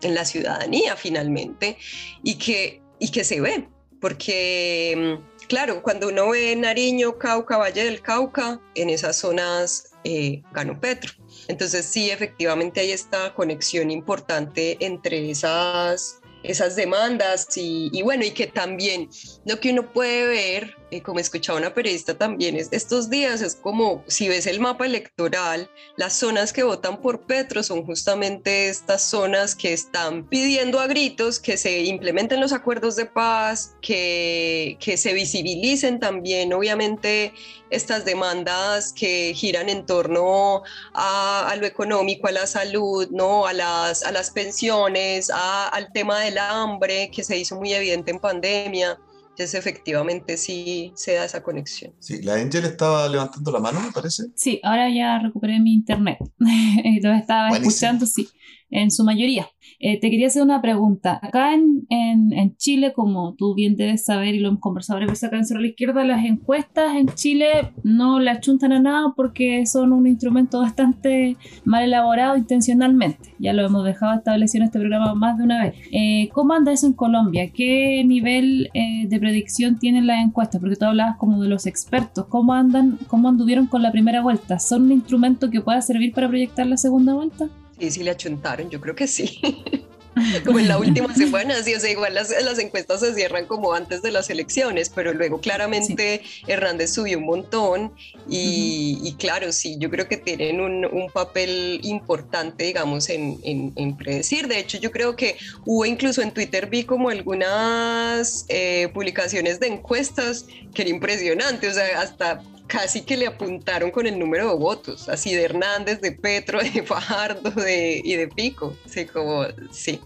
en, la ciudadanía finalmente, y que, y que se ve, porque em, claro, cuando uno ve Nariño, Cauca, Valle del Cauca, en esas zonas eh, ganó Petro. Entonces sí, efectivamente hay esta conexión importante entre esas esas demandas y, bueno, y que también lo que uno puede ver, y como escuchaba una periodista también, es estos días es como si ves el mapa electoral, las zonas que votan por Petro son justamente estas zonas que están pidiendo a gritos que se implementen los acuerdos de paz, que, que se visibilicen también, obviamente, estas demandas que giran en torno a, lo económico, a la salud, ¿no? a, las, a las pensiones, al tema del hambre que se hizo muy evidente en pandemia. Entonces efectivamente sí se da esa conexión. Sí, la Angel estaba levantando la mano, me parece. Sí, ahora ya recuperé mi internet. Lo estaba escuchando, sí en su mayoría. Eh, te quería hacer una pregunta. Acá en, en, Chile, como tú bien debes saber y lo hemos conversado varias veces acá en Cerro la Izquierda, las encuestas en Chile no le achuntan a nada porque son un instrumento bastante mal elaborado intencionalmente. Ya lo hemos dejado establecido en este programa más de una vez. Eh, ¿Cómo anda eso en Colombia? ¿Qué nivel eh, de predicción tienen las encuestas? Porque tú hablabas como de los expertos. ¿Cómo andan, cómo anduvieron con la primera vuelta? ¿Son un instrumento que pueda servir para proyectar la segunda vuelta? Sí, sí le achuntaron, yo creo que sí. como en la última semana, sí, o sea, igual las, las, encuestas se cierran como antes de las elecciones, pero luego claramente Hernández subió un montón y, claro, sí, yo creo que tienen un, un papel importante, digamos, en, en, en, predecir. De hecho, yo creo que hubo incluso en Twitter, vi como algunas eh, publicaciones de encuestas que era impresionante, o sea, hasta casi que le apuntaron con el número de votos, así de Hernández, de Petro, de Fajardo de, y de Pico. Sí, como, sí,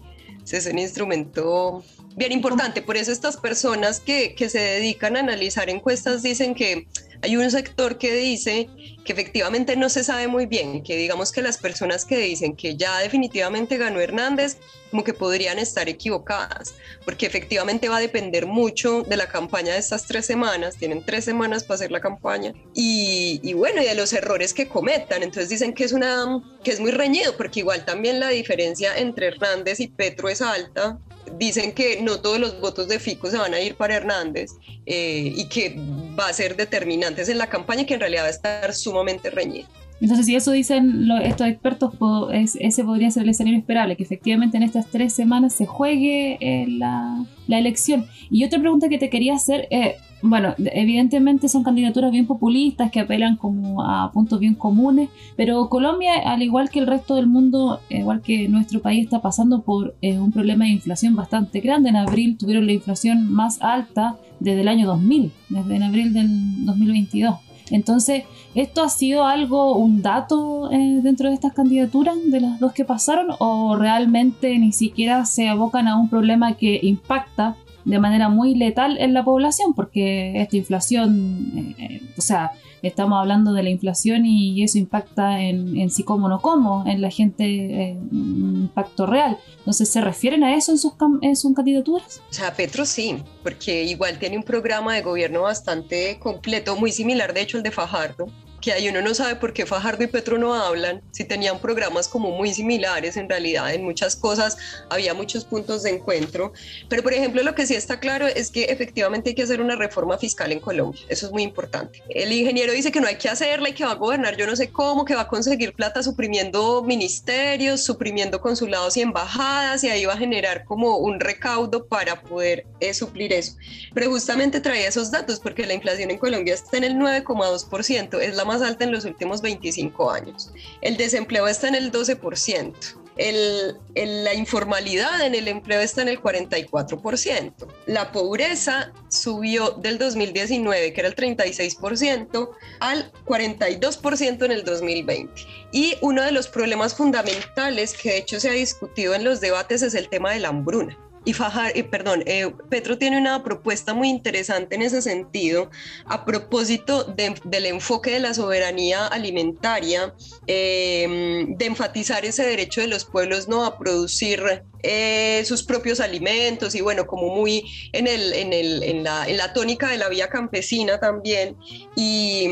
es un instrumento bien importante. Por eso estas personas que, que se dedican a analizar encuestas dicen que hay un sector que dice que efectivamente no se sabe muy bien, que digamos que las personas que dicen que ya definitivamente ganó Hernández, como que podrían estar equivocadas, porque efectivamente va a depender mucho de la campaña de estas tres semanas, tienen tres semanas para hacer la campaña, y, y bueno, y de los errores que cometan, entonces dicen que es, una, que es muy reñido, porque igual también la diferencia entre Hernández y Petro es alta, dicen que no todos los votos de Fico se van a ir para Hernández eh, y que va a ser determinantes en la campaña que en realidad va a estar sumamente reñido. Entonces, si eso dicen estos expertos, ese podría ser el escenario esperable, que efectivamente en estas tres semanas se juegue eh, la, la, elección. Y otra pregunta que te quería hacer, eh, bueno, evidentemente son candidaturas bien populistas que apelan como a puntos bien comunes, pero Colombia, al igual que el resto del mundo, igual que nuestro país, está pasando por eh, un problema de inflación bastante grande. En abril tuvieron la inflación más alta desde el año 2000, desde en abril del 2022. Entonces, ¿esto ha sido algo, un dato eh, dentro de estas candidaturas, de las dos que pasaron, o realmente ni siquiera se abocan a un problema que impacta de manera muy letal en la población, porque esta inflación, eh, o sea, estamos hablando de la inflación y eso impacta en, en sí como no como, en la gente, eh, un impacto real. Entonces, ¿se refieren a eso en sus, en sus candidaturas? O sea, Petro sí, porque igual tiene un programa de gobierno bastante completo, muy similar de hecho al de Fajardo que ahí uno no sabe por qué Fajardo y Petro no hablan, si tenían programas como muy similares en realidad, en muchas cosas había muchos puntos de encuentro, pero por ejemplo lo que sí está claro es que efectivamente hay que hacer una reforma fiscal en Colombia, eso es muy importante. El ingeniero dice que no hay que hacerla y que va a gobernar yo no sé cómo, que va a conseguir plata suprimiendo ministerios, suprimiendo consulados y embajadas y ahí va a generar como un recaudo para poder eh, suplir eso. Pero justamente traía esos datos porque la inflación en Colombia está en el 9,2%, es la más alta en los últimos 25 años. El desempleo está en el 12%. El, la informalidad en el empleo está en el 44%. La pobreza subió del 2019, que era el 36%, al 42% en el 2020. Y uno de los problemas fundamentales que de hecho se ha discutido en los debates es el tema de la hambruna. Y Fajar, eh, perdón, eh, Petro tiene una propuesta muy interesante en ese sentido a propósito del enfoque de la soberanía alimentaria, em, de enfatizar ese derecho de los pueblos no a producir eh, sus propios alimentos y bueno, como muy en, el, en, el, en, la, en la tónica de la vía campesina también. Y,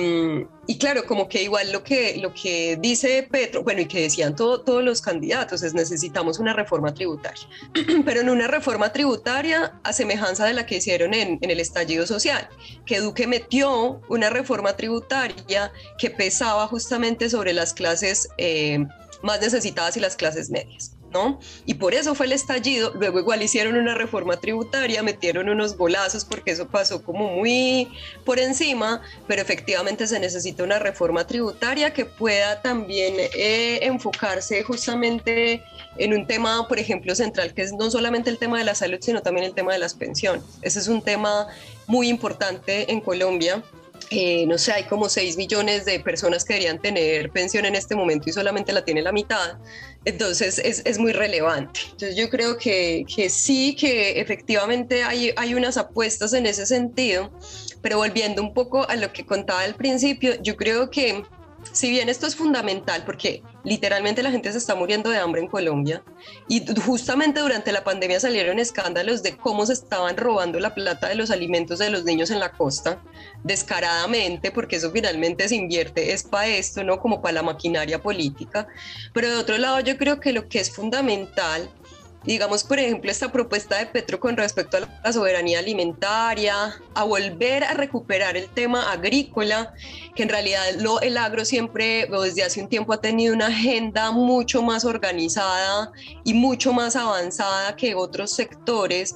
y, claro, como que igual lo que, lo que dice Petro, bueno, y que decían todos los candidatos, es necesitamos una reforma tributaria, pero en una reforma tributaria a semejanza de la que hicieron en, en el estallido social, que Duque metió una reforma tributaria que pesaba justamente sobre las clases eh, más necesitadas y las clases medias. ¿No? Y por eso fue el estallido. Luego igual hicieron una reforma tributaria, metieron unos golazos porque eso pasó como muy por encima, pero efectivamente se necesita una reforma tributaria que pueda también eh, enfocarse justamente en un tema, por ejemplo, central, que es no solamente el tema de la salud, sino también el tema de las pensiones. Ese es un tema muy importante en Colombia eh, no sé, hay como 6 millones de personas que deberían tener pensión en este momento y solamente la tiene la mitad. Entonces es, es muy relevante. Entonces yo creo que, que sí, que efectivamente hay, hay unas apuestas en ese sentido, pero volviendo un poco a lo que contaba al principio, yo creo que si bien esto es fundamental porque literalmente la gente se está muriendo de hambre en Colombia y justamente durante la pandemia salieron escándalos de cómo se estaban robando la plata de los alimentos de los niños en la costa descaradamente porque eso finalmente se invierte es para esto, no como para la maquinaria política. Pero de otro lado yo creo que lo que es fundamental digamos, por ejemplo, esta propuesta de Petro con respecto a la soberanía alimentaria, a volver a recuperar el tema agrícola, que en realidad lo, el agro siempre, desde hace un tiempo, ha tenido una agenda mucho más organizada y mucho más avanzada que otros sectores,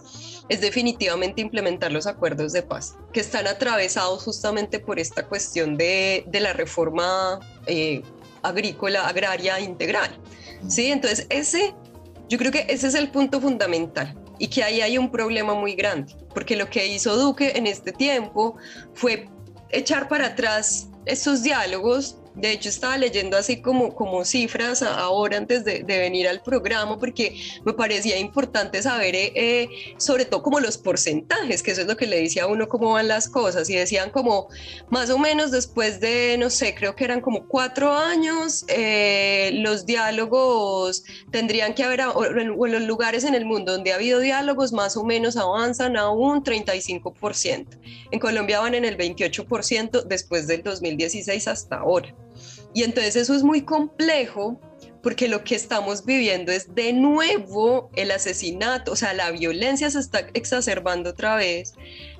es definitivamente implementar los acuerdos de paz, que están atravesados justamente por esta cuestión de, de la reforma eh, agrícola, agraria integral. Sí, entonces ese yo creo que ese es el punto fundamental y que ahí hay un problema muy grande, porque lo que hizo Duque en este tiempo fue echar para atrás esos diálogos de hecho, estaba leyendo así como, como cifras ahora antes de, venir al programa porque me parecía importante saber eh, eh, sobre todo como los porcentajes, que eso es lo que le decía a uno cómo van las cosas. Y decían como más o menos después de, no sé, creo que eran como cuatro años, eh, los diálogos tendrían que haber, o en los lugares en el mundo donde ha habido diálogos, más o menos avanzan a un 35%. En Colombia van en el 28% después del 2016 hasta ahora. Y entonces eso es muy complejo porque lo que estamos viviendo es de nuevo el asesinato, o sea, la violencia se está exacerbando otra vez,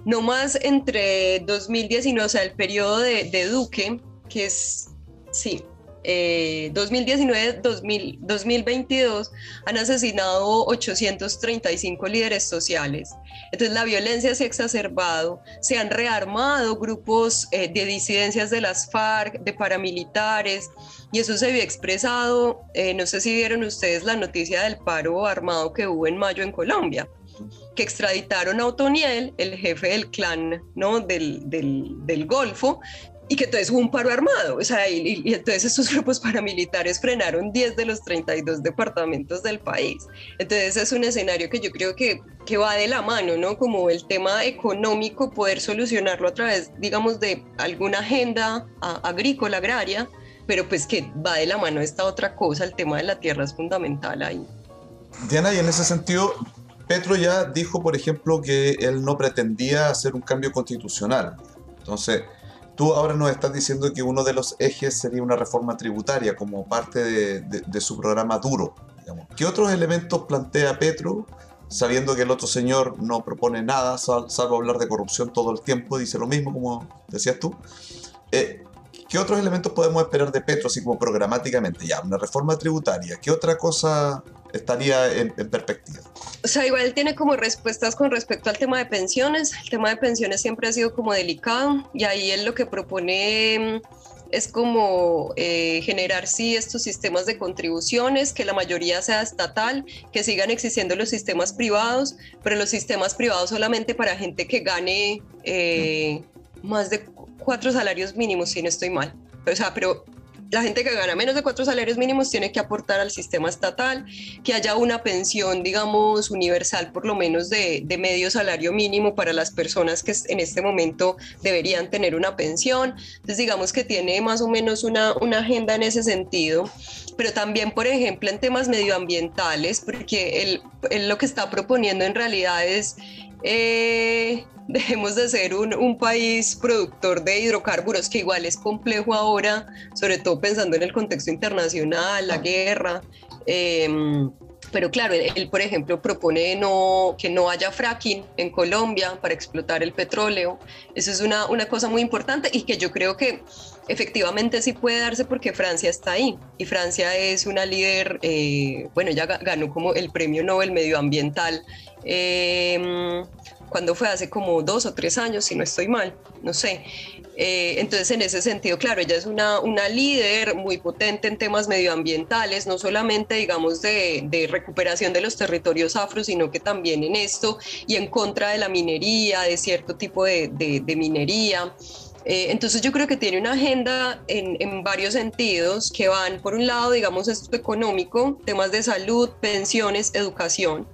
no más entre 2019, o sea, el periodo de, Duque, que es, sí, 2019-2022 han asesinado 835 líderes sociales. Entonces la violencia se ha exacerbado, se han rearmado grupos de disidencias de las FARC, de paramilitares, y eso se vio expresado, no sé si vieron ustedes la noticia del paro armado que hubo en mayo en Colombia que extraditaron a Otoniel, el jefe del clan ¿no? del, del, Golfo, y que entonces hubo un paro armado. O sea, y, entonces estos grupos paramilitares frenaron 10 de los 32 departamentos del país. Entonces es un escenario que yo creo que, que va de la mano, ¿no? Como el tema económico, poder solucionarlo a través, digamos, de alguna agenda agrícola, agraria, pero pues que va de la mano esta otra cosa, el tema de la tierra es fundamental ahí. Diana, y en ese sentido, Petro ya dijo, por ejemplo, que él no pretendía hacer un cambio constitucional. Entonces, tú ahora nos estás diciendo que uno de los ejes sería una reforma tributaria como parte de, su programa duro. ¿Qué otros elementos plantea Petro, sabiendo que el otro señor no propone nada, salvo hablar de corrupción todo el tiempo, dice lo mismo como decías tú? Eh, ¿Qué otros elementos podemos esperar de Petro, así como programáticamente? Ya, una reforma tributaria. ¿Qué otra cosa estaría en, perspectiva. O sea, igual tiene como respuestas con respecto al tema de pensiones. El tema de pensiones siempre ha sido como delicado y ahí él lo que propone mm, es como eh, generar sí estos sistemas de contribuciones, que la mayoría sea estatal, que sigan existiendo los sistemas privados, pero los sistemas privados solamente para gente que gane eh, más de cuatro salarios mínimos, si no estoy mal. O sea, pero la gente que gana menos de cuatro salarios mínimos tiene que aportar al sistema estatal, que haya una pensión, digamos, universal, por lo menos de, medio salario mínimo para las personas que en este momento deberían tener una pensión. Entonces, digamos que tiene más o menos una, una agenda en ese sentido, pero también, por ejemplo, en temas medioambientales, porque él, él lo que está proponiendo en realidad es eh, dejemos de ser un, país productor de hidrocarburos, que igual es complejo ahora, sobre todo pensando en el contexto internacional, la guerra. Em, pero claro, él, por ejemplo, propone no, que no haya fracking en Colombia para explotar el petróleo. Eso es una, una cosa muy importante y que yo creo que efectivamente sí puede darse porque Francia está ahí y Francia es una líder, eh, bueno, ya ganó como el premio Nobel medioambiental eh, cuando fue hace como dos o tres años, si no estoy mal, no sé. Eh, entonces, en ese sentido, claro, ella es una, una líder muy potente en temas medioambientales, no solamente, digamos, de, recuperación de los territorios afro, sino que también en esto y en contra de la minería, de cierto tipo de, de, minería. Eh, entonces yo creo que tiene una agenda en, en, varios sentidos que van, por un lado, digamos, esto económico, temas de salud, pensiones, educación,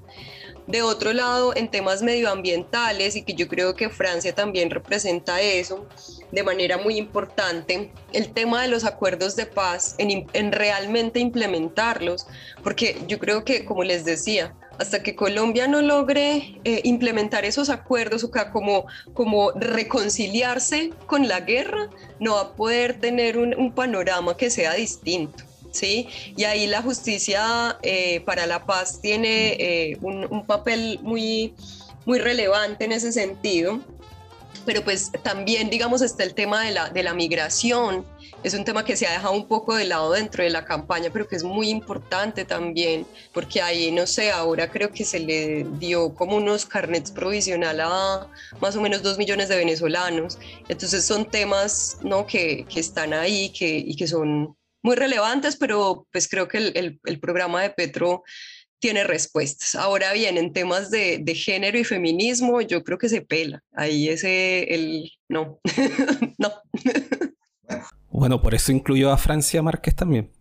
de otro lado, en temas medioambientales, y que yo creo que Francia también representa eso de manera muy importante, el tema de los acuerdos de paz, en, realmente implementarlos, porque yo creo que, como les decía, hasta que Colombia no logre eh, implementar esos acuerdos, o como, como reconciliarse con la guerra, no va a poder tener un panorama que sea distinto. ¿Sí? Y ahí la justicia eh, para la paz tiene eh, un, papel muy, muy relevante en ese sentido. Pero pues también, digamos, está el tema de la, de la migración. Es un tema que se ha dejado un poco de lado dentro de la campaña, pero que es muy importante también, porque ahí, no sé, ahora creo que se le dio como unos carnets provisional a más o menos dos millones de venezolanos. Entonces son temas, ¿no? Que, que están ahí que, y que son muy relevantes, pero pues creo que el, el, programa de Petro tiene respuestas. Ahora bien, en temas de, de, género y feminismo, yo creo que se pela. Ahí ese, el, no, no. bueno, por eso incluyó a Francia Márquez también.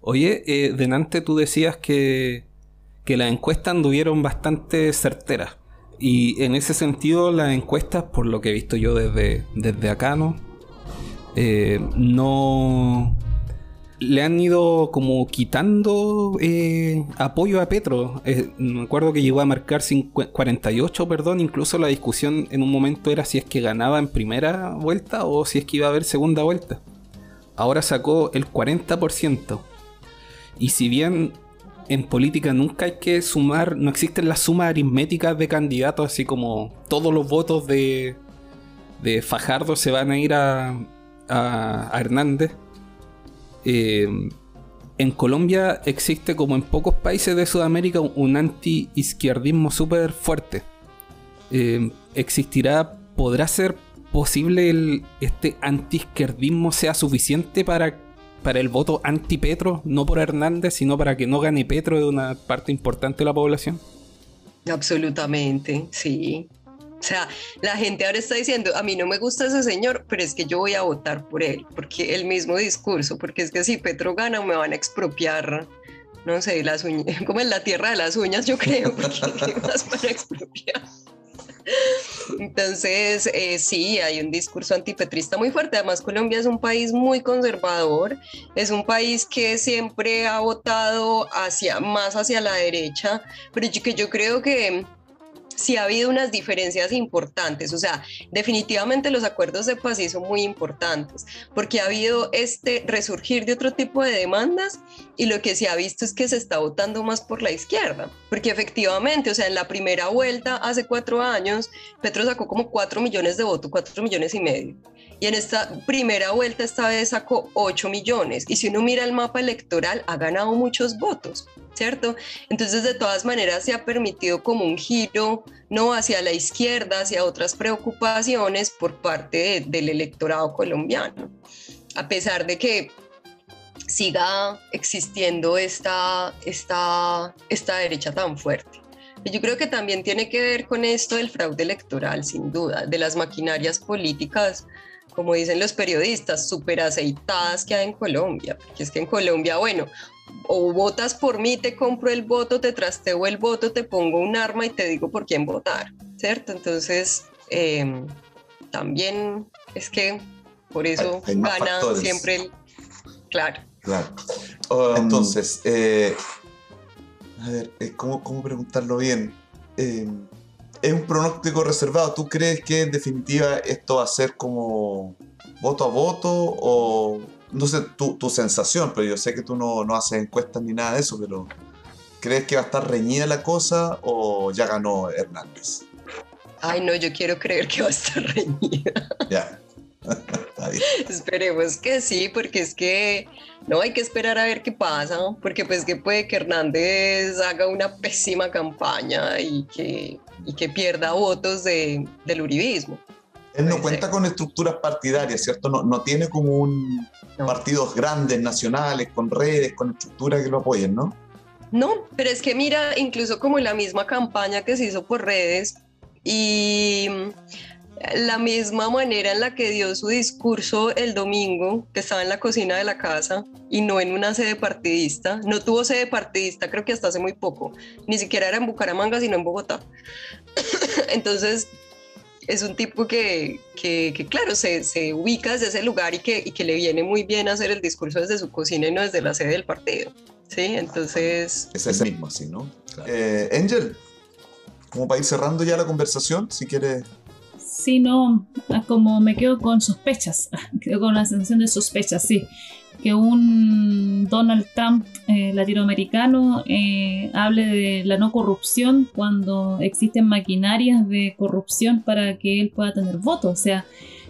Oye, eh, Denante, tú decías que, que las encuestas anduvieron bastante certeras. Y en ese sentido, las encuestas, por lo que he visto yo desde, desde acá, ¿no? Eh, no, le han ido como quitando eh, apoyo a Petro. Eh, me acuerdo que llegó a marcar 48, perdón. Incluso la discusión en un momento era si es que ganaba en primera vuelta o si es que iba a haber segunda vuelta. Ahora sacó el 40%. Y si bien en política nunca hay que sumar, no existen las sumas aritméticas de candidatos, así como todos los votos de, Fajardo se van a ir a Hernández eh, en Colombia existe como en pocos países de Sudamérica un anti-izquierdismo súper fuerte. Eh, ¿Existirá, podrá ser posible el, este anti-izquierdismo sea suficiente para, para el voto anti-Petro, no por Hernández, sino para que no gane Petro de una parte importante de la población? Absolutamente, sí. O sea, la gente ahora está diciendo, a mí no me gusta ese señor, pero es que yo voy a votar por él, porque el mismo discurso, porque es que si Petro gana me van a expropiar, no sé, las uñas, como en la tierra de las uñas, yo creo, porque más van a expropiar? Entonces, eh, sí, hay un discurso antipetrista muy fuerte. Además, Colombia es un país muy conservador, es un país que siempre ha votado hacia, más hacia la derecha, pero que yo creo que sí ha habido unas diferencias importantes, o sea, definitivamente los acuerdos de paz sí son muy importantes, porque ha habido este resurgir de otro tipo de demandas y lo que se ha visto es que se está votando más por la izquierda, porque efectivamente, o sea, en la primera vuelta hace cuatro años, Petro sacó como cuatro millones de votos, cuatro millones y medio. Y en esta primera vuelta esta vez sacó 8 millones. Y si uno mira el mapa electoral, ha ganado muchos votos. ¿cierto? Entonces, de todas maneras, se ha permitido como un giro, ¿no? Hacia la izquierda, hacia otras preocupaciones por parte del electorado colombiano, a pesar de que siga existiendo esta, esta, esta derecha tan fuerte. Y yo creo que también tiene que ver con esto del fraude electoral, sin duda, de las maquinarias políticas como dicen los periodistas, súper aceitadas que hay en Colombia, porque es que en Colombia, bueno, o votas por mí, te compro el voto, te trasteo el voto, te pongo un arma y te digo por quién votar, ¿cierto? Entonces, em, también es que por eso gana siempre el... Claro. Claro. Oh, entonces, eh, a ver, eh, ¿cómo, ¿cómo, preguntarlo bien? Em, es un pronóstico reservado. ¿Tú crees que en definitiva esto va a ser como voto a voto o no sé tu, tu sensación, pero yo sé que tú no, no, haces encuestas ni nada de eso, pero ¿crees que va a estar reñida la cosa o ya ganó Hernández? Ay, no, yo quiero creer que va a estar reñida. Ya. Esperemos que sí, porque es que no hay que esperar a ver qué pasa, porque pues que puede que Hernández haga una pésima campaña y que, y que pierda votos de, del uribismo. Él no cuenta con estructuras partidarias, ¿cierto? No, no tiene como un partidos grandes, nacionales, con redes, con estructuras que lo apoyen, ¿no? No, pero es que mira, incluso como la misma campaña que se hizo por redes y la misma manera en la que dio su discurso el domingo, que estaba en la cocina de la casa y no en una sede partidista, no tuvo sede partidista creo que hasta hace muy poco, ni siquiera era en Bucaramanga, sino en Bogotá. Entonces, es un tipo que, que, claro, se, se, ubica desde ese lugar y que, y que le viene muy bien hacer el discurso desde su cocina y no desde la sede del partido. Sí, entonces... Es ese mismo, sí, ¿no? Eh, Angel, como para ir cerrando ya la conversación, si quieres... Sí, no, como me quedo con sospechas, quedo con la sensación de sospechas, sí que un Donald Trump eh, latinoamericano eh, hable de la no corrupción cuando existen maquinarias de corrupción para que él pueda tener votos. O sea,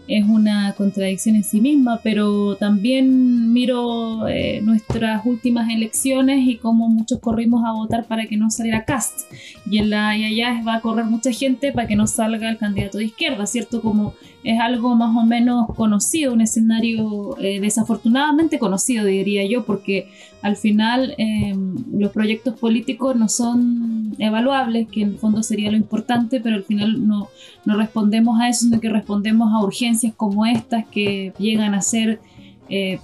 es una contradicción en sí misma, pero también miro eh, nuestras últimas elecciones y cómo muchos corrimos a votar para que no saliera Cast. Y, en la, y allá va a correr mucha gente para que no salga el candidato de izquierda, ¿cierto? Como es algo más o menos conocido, un escenario eh, desafortunadamente conocido, diría yo, porque al final em, los proyectos políticos no son evaluables, que en el fondo sería lo importante, pero al final no, no respondemos a eso, sino que respondemos a urgencias como estas que llegan a ser, eh,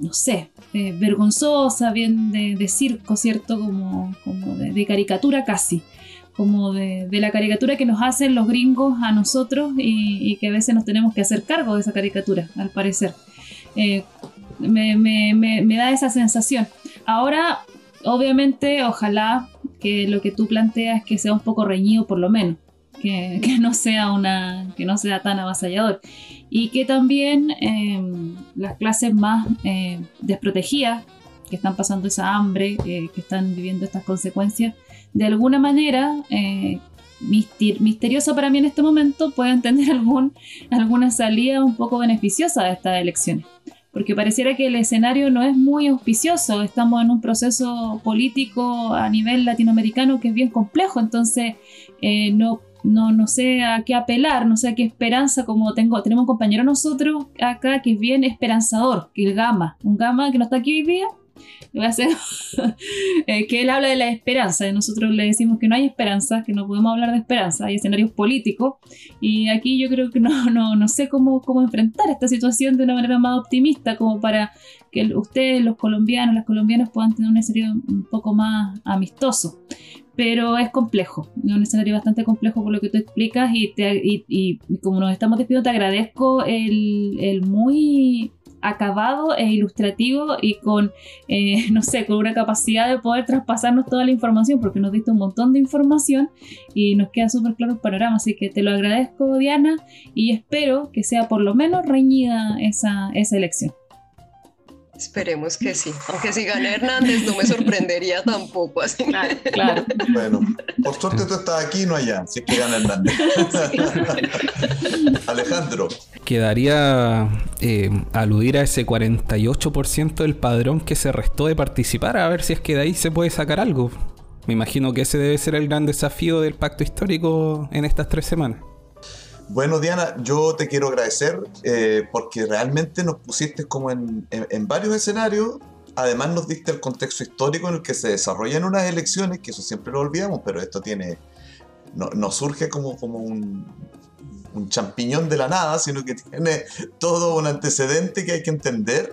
no sé, eh, vergonzosas, bien de, circo, ¿cierto? Como, como de caricatura casi como de, la caricatura que nos hacen los gringos a nosotros y, que a veces nos tenemos que hacer cargo de esa caricatura, al parecer. Eh, me, da esa sensación. Ahora, obviamente, ojalá que lo que tú planteas que sea un poco reñido por lo menos. Que, no sea una que no sea tan avasallador y que también em, las clases más eh, desprotegidas que están pasando esa hambre que están viviendo estas consecuencias de alguna manera eh, misteriosa para mí en este momento, puedan tener algún, alguna salida un poco beneficiosa de estas elecciones. Porque pareciera que el escenario no es muy auspicioso, estamos en un proceso político a nivel latinoamericano que es bien complejo, entonces eh, no, no, no sé a qué apelar, no sé a qué esperanza, como tengo, tenemos un compañero nosotros acá que es bien esperanzador, que el Gama, un Gama que no está aquí hoy día, eh, que él habla de la esperanza. Nosotros le decimos que no hay esperanza, que no podemos hablar de esperanza, hay escenarios políticos. Y aquí yo creo que no, no, no sé cómo, cómo enfrentar esta situación de una manera más optimista, como para que ustedes, los colombianos, las colombianas, puedan tener un escenario un poco más amistoso. Pero es complejo, es un escenario bastante complejo por lo que tú explicas y, y, y, como nos estamos despidiendo, te agradezco el, el muy acabado e ilustrativo y con, eh, no sé, con una capacidad de poder traspasarnos toda la información, porque nos diste un montón de información y nos queda súper claro el panorama. Así que te lo agradezco, Diana, y espero que sea por lo menos reñida esa, esa elección. Esperemos que sí. Aunque si gana Hernández no me sorprendería tampoco. Así. Claro, Bueno, por suerte tú estás aquí y no allá, si es que gana Hernández. Alejandro. Quedaría eh, aludir a ese 48% del padrón que se restó de participar, a ver si es que de ahí se puede sacar algo. Me imagino que ese debe ser el gran desafío del pacto histórico en estas tres semanas. Bueno, Diana, yo te quiero agradecer eh, porque realmente nos pusiste como en, varios escenarios. Además nos diste el contexto histórico en el que se desarrollan unas elecciones, que eso siempre lo olvidamos, pero esto tiene, no, surge como, como un, un champiñón de la nada, sino que tiene todo un antecedente que hay que entender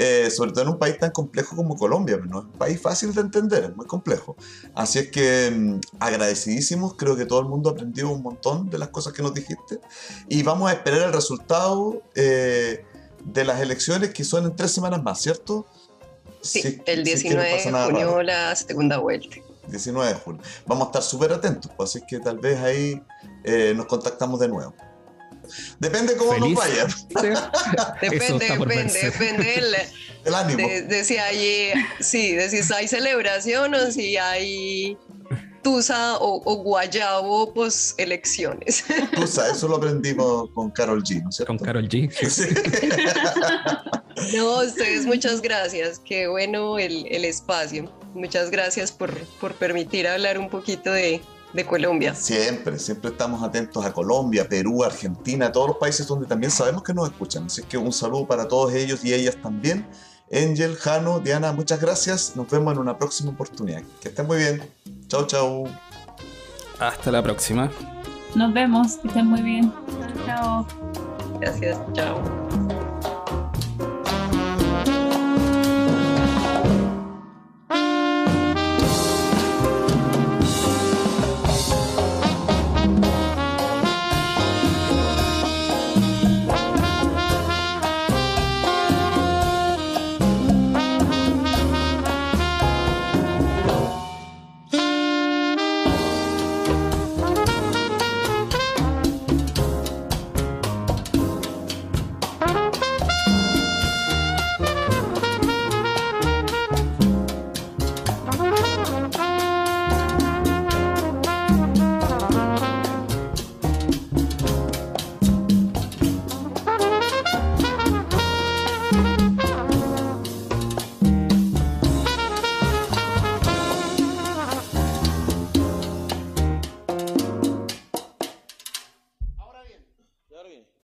eh, sobre todo en un país tan complejo como Colombia, no es un país fácil de entender, es muy complejo. Así es que mm, agradecidísimos, creo que todo el mundo aprendió un montón de las cosas que nos dijiste y vamos a esperar el resultado eh, de las elecciones que son en tres semanas más, ¿cierto? Sí, el 19 de junio la segunda vuelta. 19 de junio. Vamos a estar súper atentos, pues, así que tal vez ahí eh, nos contactamos de nuevo. Depende cómo nos vaya. depende, depende, depende el, ánimo. De, si hay, sí, de si hay celebración o si hay tusa o, guayabo pues elecciones. Tusa, eso lo aprendimos con Carol G, ¿no Con Carol G. Sí. no, ustedes muchas gracias. Qué bueno el, el espacio. Muchas gracias por, por permitir hablar un poquito de, de Colombia. Siempre, siempre estamos atentos a Colombia, Perú, Argentina, todos los países donde también sabemos que nos escuchan. Así que un saludo para todos ellos y ellas también. Angel, Jano, Diana, muchas gracias. Nos vemos en una próxima oportunidad. Que estén muy bien. Chao, chao. Hasta la próxima. Nos vemos. Que estén muy bien. Chao. Gracias. Chao.